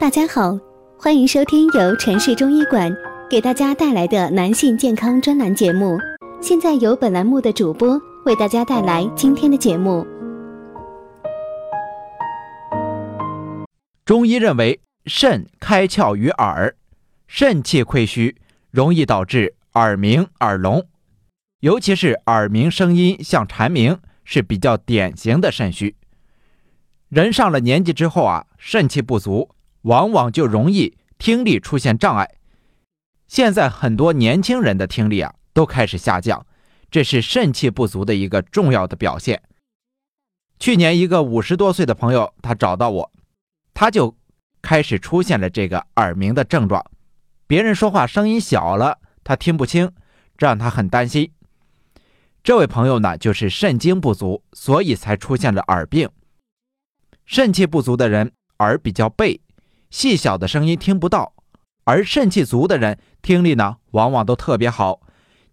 大家好，欢迎收听由城市中医馆给大家带来的男性健康专栏节目。现在由本栏目的主播为大家带来今天的节目。中医认为，肾开窍于耳，肾气亏虚，容易导致耳鸣、耳聋，尤其是耳鸣声音像蝉鸣，是比较典型的肾虚。人上了年纪之后啊，肾气不足，往往就容易听力出现障碍。现在很多年轻人的听力啊都开始下降，这是肾气不足的一个重要的表现。去年一个五十多岁的朋友，他找到我，他就开始出现了这个耳鸣的症状，别人说话声音小了，他听不清，这让他很担心。这位朋友呢，就是肾精不足，所以才出现了耳病。肾气不足的人耳比较背，细小的声音听不到；而肾气足的人听力呢，往往都特别好，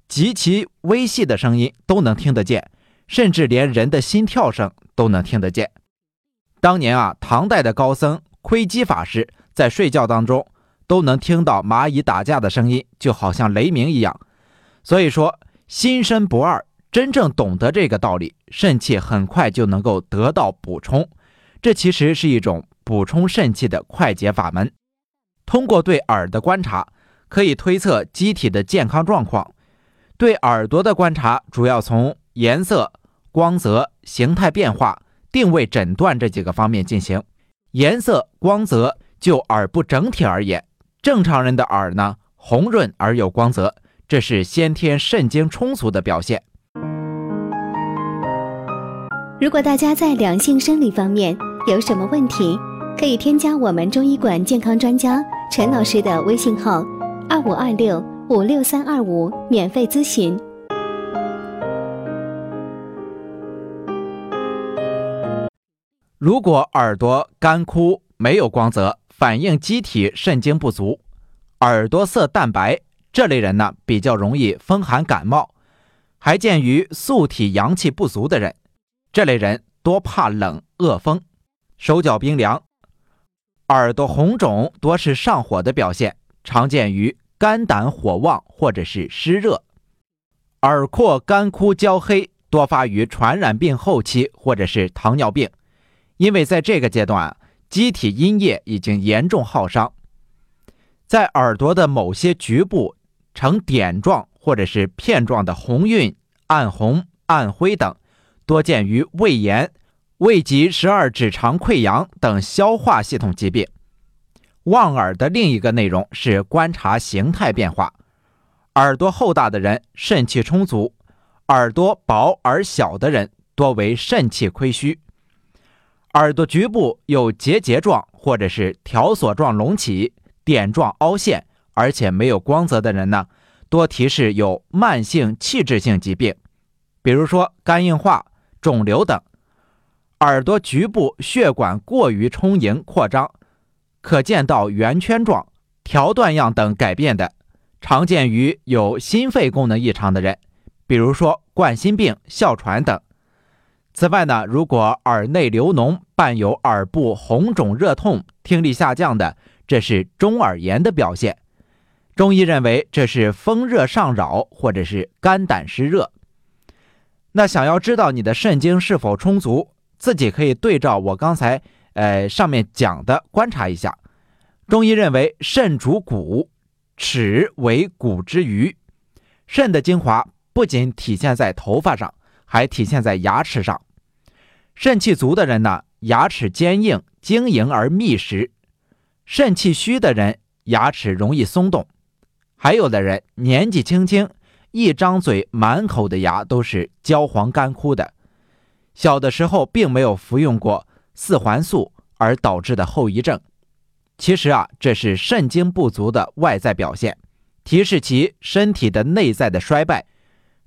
极其微细的声音都能听得见，甚至连人的心跳声都能听得见。当年啊，唐代的高僧窥基法师在睡觉当中都能听到蚂蚁打架的声音，就好像雷鸣一样。所以说，心身不二，真正懂得这个道理，肾气很快就能够得到补充。这其实是一种补充肾气的快捷法门。通过对耳的观察，可以推测机体的健康状况。对耳朵的观察，主要从颜色、光泽、形态变化、定位诊断这几个方面进行。颜色、光泽，就耳部整体而言，正常人的耳呢，红润而有光泽，这是先天肾精充足的表现。如果大家在良性生理方面，有什么问题，可以添加我们中医馆健康专家陈老师的微信号：二五二六五六三二五，免费咨询。如果耳朵干枯、没有光泽，反映机体肾精不足，耳朵色淡白，这类人呢比较容易风寒感冒，还见于素体阳气不足的人，这类人多怕冷、恶风。手脚冰凉，耳朵红肿，多是上火的表现，常见于肝胆火旺或者是湿热。耳廓干枯焦黑，多发于传染病后期或者是糖尿病，因为在这个阶段，机体阴液已经严重耗伤，在耳朵的某些局部呈点状或者是片状的红晕、暗红、暗灰等，多见于胃炎。胃及十二指肠溃疡等消化系统疾病。望耳的另一个内容是观察形态变化。耳朵厚大的人肾气充足，耳朵薄而小的人多为肾气亏虚。耳朵局部有结节状或者是条索状隆起、点状凹陷，而且没有光泽的人呢，多提示有慢性器质性疾病，比如说肝硬化、肿瘤等。耳朵局部血管过于充盈扩张，可见到圆圈状、条段样等改变的，常见于有心肺功能异常的人，比如说冠心病、哮喘等。此外呢，如果耳内流脓伴有耳部红肿热痛、听力下降的，这是中耳炎的表现。中医认为这是风热上扰或者是肝胆湿热。那想要知道你的肾精是否充足？自己可以对照我刚才呃上面讲的观察一下。中医认为肾主骨，齿为骨之余。肾的精华不仅体现在头发上，还体现在牙齿上。肾气足的人呢，牙齿坚硬、晶莹而密实；肾气虚的人，牙齿容易松动。还有的人年纪轻轻，一张嘴满口的牙都是焦黄干枯的。小的时候并没有服用过四环素而导致的后遗症，其实啊，这是肾精不足的外在表现，提示其身体的内在的衰败。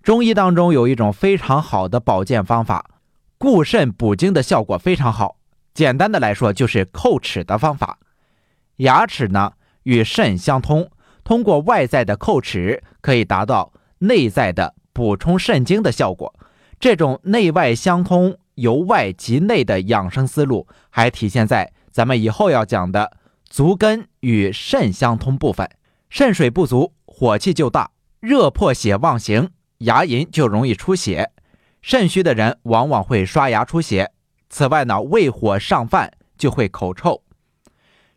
中医当中有一种非常好的保健方法，固肾补精的效果非常好。简单的来说，就是叩齿的方法。牙齿呢与肾相通，通过外在的叩齿，可以达到内在的补充肾精的效果。这种内外相通、由外及内的养生思路，还体现在咱们以后要讲的足根与肾相通部分，肾水不足，火气就大，热破血妄行，牙龈就容易出血。肾虚的人往往会刷牙出血。此外呢，胃火上犯就会口臭。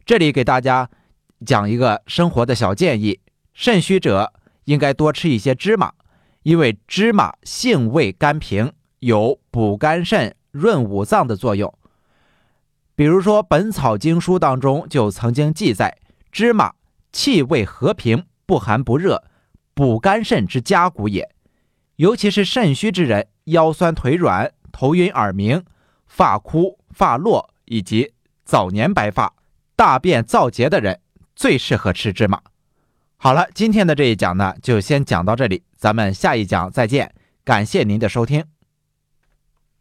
这里给大家讲一个生活的小建议：肾虚者应该多吃一些芝麻，因为芝麻性味甘平，有补肝肾、润五脏的作用。比如说，《本草经书》当中就曾经记载，芝麻气味和平，不寒不热，补肝肾之佳谷也。尤其是肾虚之人，腰酸腿软、头晕耳鸣、发枯发落以及早年白发、大便燥结的人，最适合吃芝麻。好了，今天的这一讲呢，就先讲到这里，咱们下一讲再见。感谢您的收听。